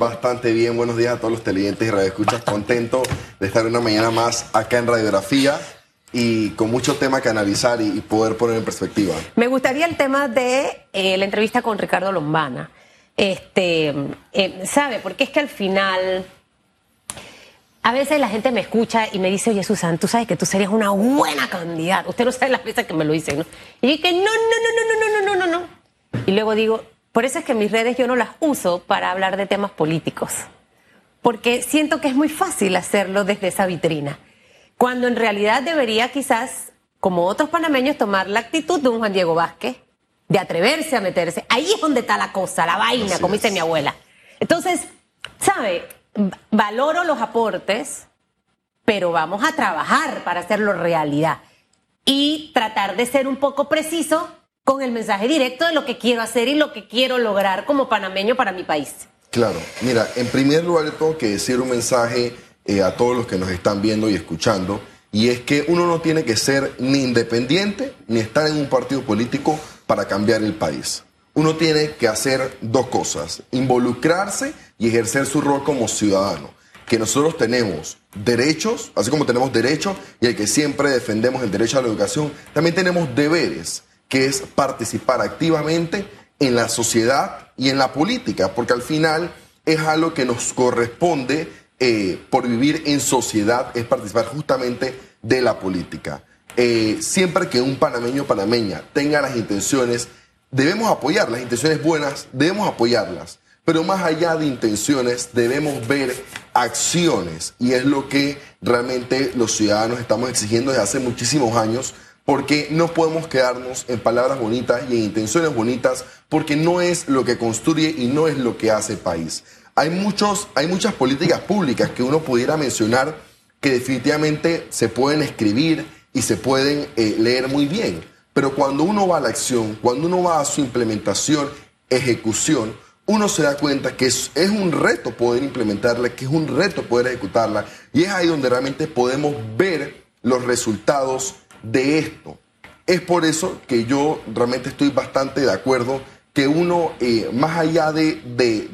Bastante bien, buenos días a todos los televidentes y radioescuchas. Contento de estar una mañana más acá en Radiografía y con mucho tema que analizar y, poder poner en perspectiva. Me gustaría el tema de eh, la entrevista con Ricardo Lombana. Este, eh, ¿Sabe? Porque es que al final a veces la gente me escucha y me dice, oye, Susan, tú sabes que tú serías una buena candidata. Usted no sabe las veces que me lo dicen, ¿no? Y yo que no, no, no, no, no, no, no, no, no. Y luego digo, por eso es que mis redes yo no las uso para hablar de temas políticos. Porque siento que es muy fácil hacerlo desde esa vitrina. Cuando en realidad debería quizás, como otros panameños, tomar la actitud de un Juan Diego Vázquez, de atreverse a meterse. Ahí es donde está la cosa, la vaina, como dice mi abuela. Entonces, ¿sabe? valoro los aportes, pero vamos a trabajar para hacerlo realidad y tratar de ser un poco preciso con el mensaje directo de lo que quiero hacer y lo que quiero lograr como panameño para mi país. Claro, mira, en primer lugar tengo que decir un mensaje eh, a todos los que nos están viendo y escuchando, y es que uno no tiene que ser ni independiente ni estar en un partido político para cambiar el país uno tiene que hacer dos cosas, involucrarse y ejercer su rol como ciudadano. Que nosotros tenemos derechos, así como tenemos derechos y el que siempre defendemos el derecho a la educación, también tenemos deberes, que es participar activamente en la sociedad y en la política, porque al final es algo que nos corresponde eh, por vivir en sociedad, es participar justamente de la política. Eh, siempre que un panameño o panameña tenga las intenciones debemos apoyar las intenciones buenas, debemos apoyarlas, pero más allá de intenciones debemos ver acciones y es lo que realmente los ciudadanos estamos exigiendo desde hace muchísimos años porque no podemos quedarnos en palabras bonitas y en intenciones bonitas porque no es lo que construye y no es lo que hace país. Hay, muchos, hay muchas políticas públicas que uno pudiera mencionar que definitivamente se pueden escribir y se pueden eh, leer muy bien pero cuando uno va a la acción, cuando uno va a su implementación, ejecución, uno se da cuenta que es, un reto poder implementarla, que es un reto poder ejecutarla. Y es ahí donde realmente podemos ver los resultados de esto. Es por eso que yo realmente estoy bastante de acuerdo que uno, eh, más allá de,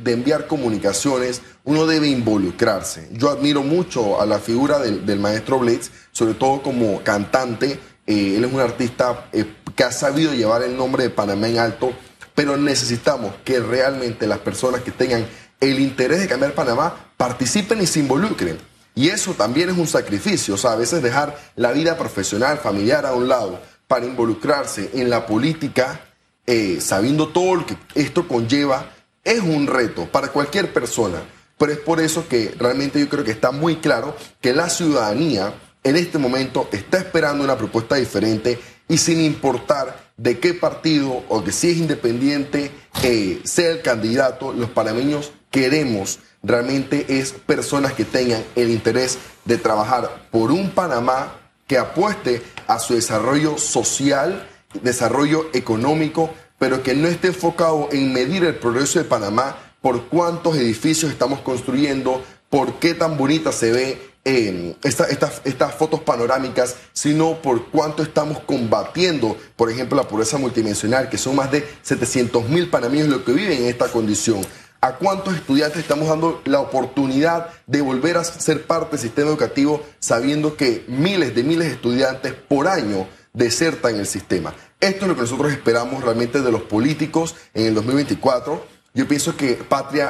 enviar comunicaciones, uno debe involucrarse. Yo admiro mucho a la figura del, del maestro Blades, sobre todo como cantante, eh, él es un artista eh, que ha sabido llevar el nombre de Panamá en alto, pero necesitamos que realmente las personas que tengan el interés de cambiar Panamá participen y se involucren. Y eso también es un sacrificio, o sea, a veces dejar la vida profesional, familiar a un lado para involucrarse en la política, eh, sabiendo todo lo que esto conlleva, es un reto para cualquier persona. Pero es por eso que realmente yo creo que está muy claro que la ciudadanía en este momento está esperando una propuesta diferente y sin importar de qué partido o que si es independiente eh, sea el candidato, los panameños queremos realmente es personas que tengan el interés de trabajar por un Panamá que apueste a su desarrollo social, desarrollo económico, pero que no esté enfocado en medir el progreso de Panamá por cuántos edificios estamos construyendo, por qué tan bonita se ve estas fotos panorámicas, sino por cuánto estamos combatiendo, por ejemplo, la pobreza multidimensional, que son más de 700 mil panameños los que viven en esta condición. ¿A cuántos estudiantes estamos dando la oportunidad de volver a ser parte del sistema educativo sabiendo que miles de miles de estudiantes por año desertan el sistema? Esto es lo que nosotros esperamos realmente de los políticos en el 2024 yo pienso que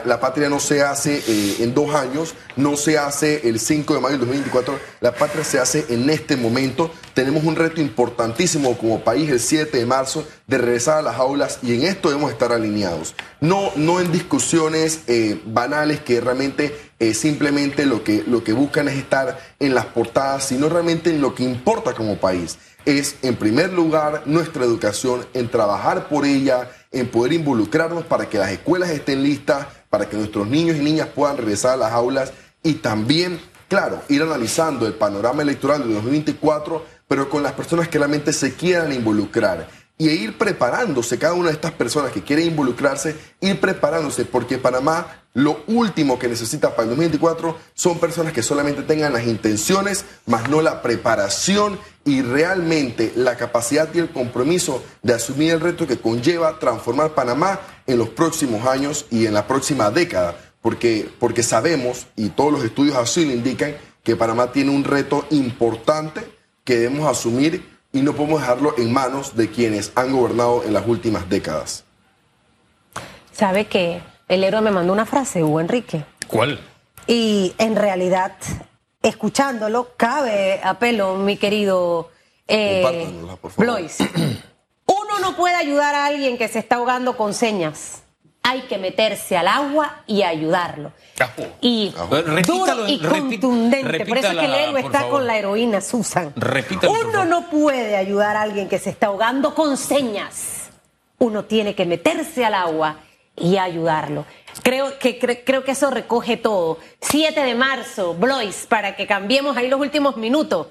la patria no se hace eh, en dos años, no se hace el 5 de mayo del 2024, la patria se hace en este momento. Tenemos un reto importantísimo como país el 7 de marzo de regresar a las aulas y en esto debemos estar alineados. No, no en discusiones eh, banales que realmente eh, simplemente lo que, lo que buscan es estar en las portadas, sino realmente en lo que importa como país. Es, en primer lugar, nuestra educación, en trabajar por ella, en poder involucrarnos para que las escuelas estén listas, para que nuestros niños y niñas puedan regresar a las aulas y también, claro, ir analizando el panorama electoral de 2024, pero con las personas que realmente se quieran involucrar y ir preparándose, cada una de estas personas que quiere involucrarse, ir preparándose, porque Panamá lo último que necesita para el 2024 son personas que solamente tengan las intenciones, más no la preparación y realmente la capacidad y el compromiso de asumir el reto que conlleva transformar Panamá en los próximos años y en la próxima década porque, porque sabemos, y todos los estudios así lo indican, que Panamá tiene un reto importante que debemos asumir y no podemos dejarlo en manos de quienes han gobernado en las últimas décadas. ¿Sabe que el héroe me mandó una frase, Hugo Enrique? ¿Cuál? Y en realidad, escuchándolo, cabe a pelo, mi querido eh, Compártanosla, por favor. Blois. Uno no puede ayudar a alguien que se está ahogando con señas. Hay que meterse al agua y ayudarlo. Ajú. Y Ajú. Duro y repi- contundente. Por eso es que el repítala, héroe está favor. con la heroína Susan. Repítalo, Uno no puede ayudar a alguien que se está ahogando con señas. Uno tiene que meterse al agua y ayudarlo. Creo que, cre- creo que eso recoge todo. 7 de marzo, Blois, para que cambiemos ahí los últimos minutos.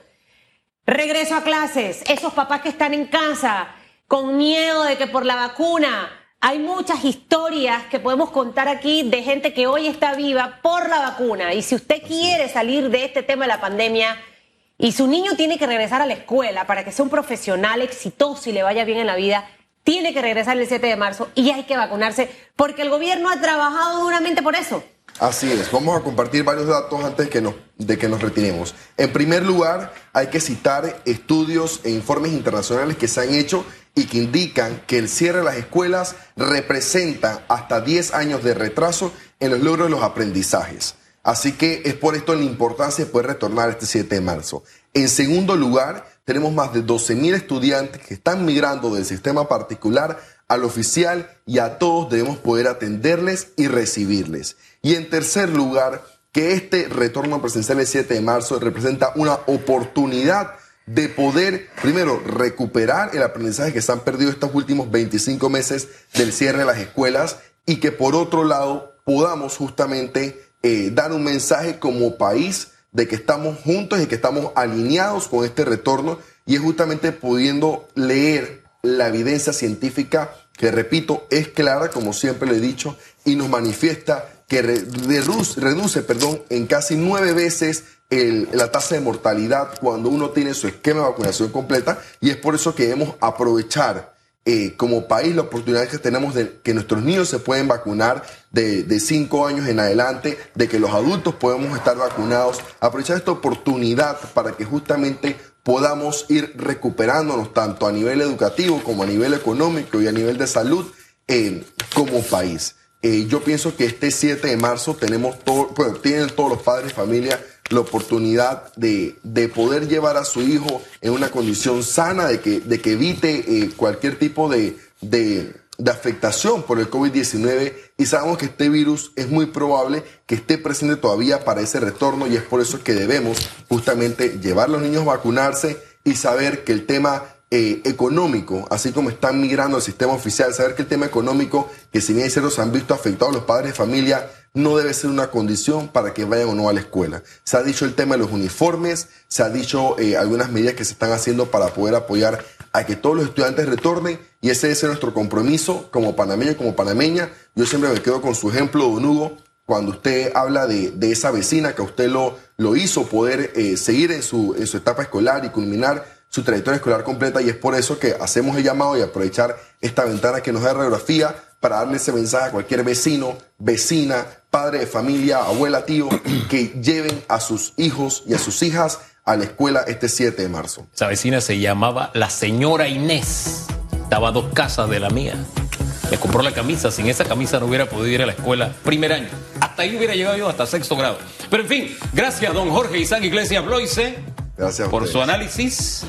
Regreso a clases. Esos papás que están en casa con miedo de que por la vacuna. Hay muchas historias que podemos contar aquí de gente que hoy está viva por la vacuna. Y si usted quiere salir de este tema de la pandemia y su niño tiene que regresar a la escuela para que sea un profesional exitoso y le vaya bien en la vida, tiene que regresar el 7 de marzo y hay que vacunarse porque el gobierno ha trabajado duramente por eso. Así es, vamos a compartir varios datos antes que nos- de que nos retiremos. En primer lugar, hay que citar estudios e informes internacionales que se han hecho y que indican que el cierre de las escuelas representa hasta 10 años de retraso en los logros de los aprendizajes. Así que es por esto la importancia de poder retornar este 7 de marzo. En segundo lugar, tenemos más de 12.000 estudiantes que están migrando del sistema particular al oficial y a todos debemos poder atenderles y recibirles. Y en tercer lugar, que este retorno presencial el 7 de marzo representa una oportunidad de poder, primero, recuperar el aprendizaje que se han perdido estos últimos 25 meses del cierre de las escuelas y que por otro lado podamos justamente eh, dar un mensaje como país de que estamos juntos y que estamos alineados con este retorno y es justamente pudiendo leer la evidencia científica que, repito, es clara, como siempre le he dicho, y nos manifiesta que re- reduce, reduce perdón, en casi nueve veces la tasa de mortalidad cuando uno tiene su esquema de vacunación completa y es por eso que debemos aprovechar eh, como país la oportunidad que tenemos de que nuestros niños se pueden vacunar de, cinco años en adelante, de que los adultos podemos estar vacunados, aprovechar esta oportunidad para que justamente podamos ir recuperándonos tanto a nivel educativo como a nivel económico y a nivel de salud eh, como país. Eh, yo pienso que este 7 de marzo tenemos todo, bueno, tienen todos los padres de familia la oportunidad de, de poder llevar a su hijo en una condición sana, de que, de que evite eh, cualquier tipo de, de, afectación por el COVID-19 y sabemos que este virus es muy probable que esté presente todavía para ese retorno y es por eso que debemos justamente llevar a los niños a vacunarse y saber que el tema eh, económico, así como están migrando al sistema oficial, saber que el tema económico, que si bien se han visto afectados los padres de familia, no debe ser una condición para que vayan o no a la escuela. Se ha dicho el tema de los uniformes, se ha dicho eh, algunas medidas que se están haciendo para poder apoyar a que todos los estudiantes retornen y ese ser nuestro compromiso como panameño y como panameña. Yo siempre me quedo con su ejemplo, don Hugo, cuando usted habla de, de esa vecina que usted lo, lo hizo poder eh, seguir en su, en su etapa escolar y culminar su trayectoria escolar completa y es por eso que hacemos el llamado y aprovechar esta ventana que nos da radiografía para darle ese mensaje a cualquier vecino, vecina, padre de familia, abuela, tío, que lleven a sus hijos y a sus hijas a la escuela este 7 de marzo. Esa vecina se llamaba la señora Inés. Estaba a dos casas de la mía. Le compró la camisa. Sin esa camisa no hubiera podido ir a la escuela primer año. Hasta ahí hubiera llegado yo, hasta sexto grado. Pero en fin, gracias don Jorge Isaac Iglesias Bloise Gracias a por ustedes. su análisis.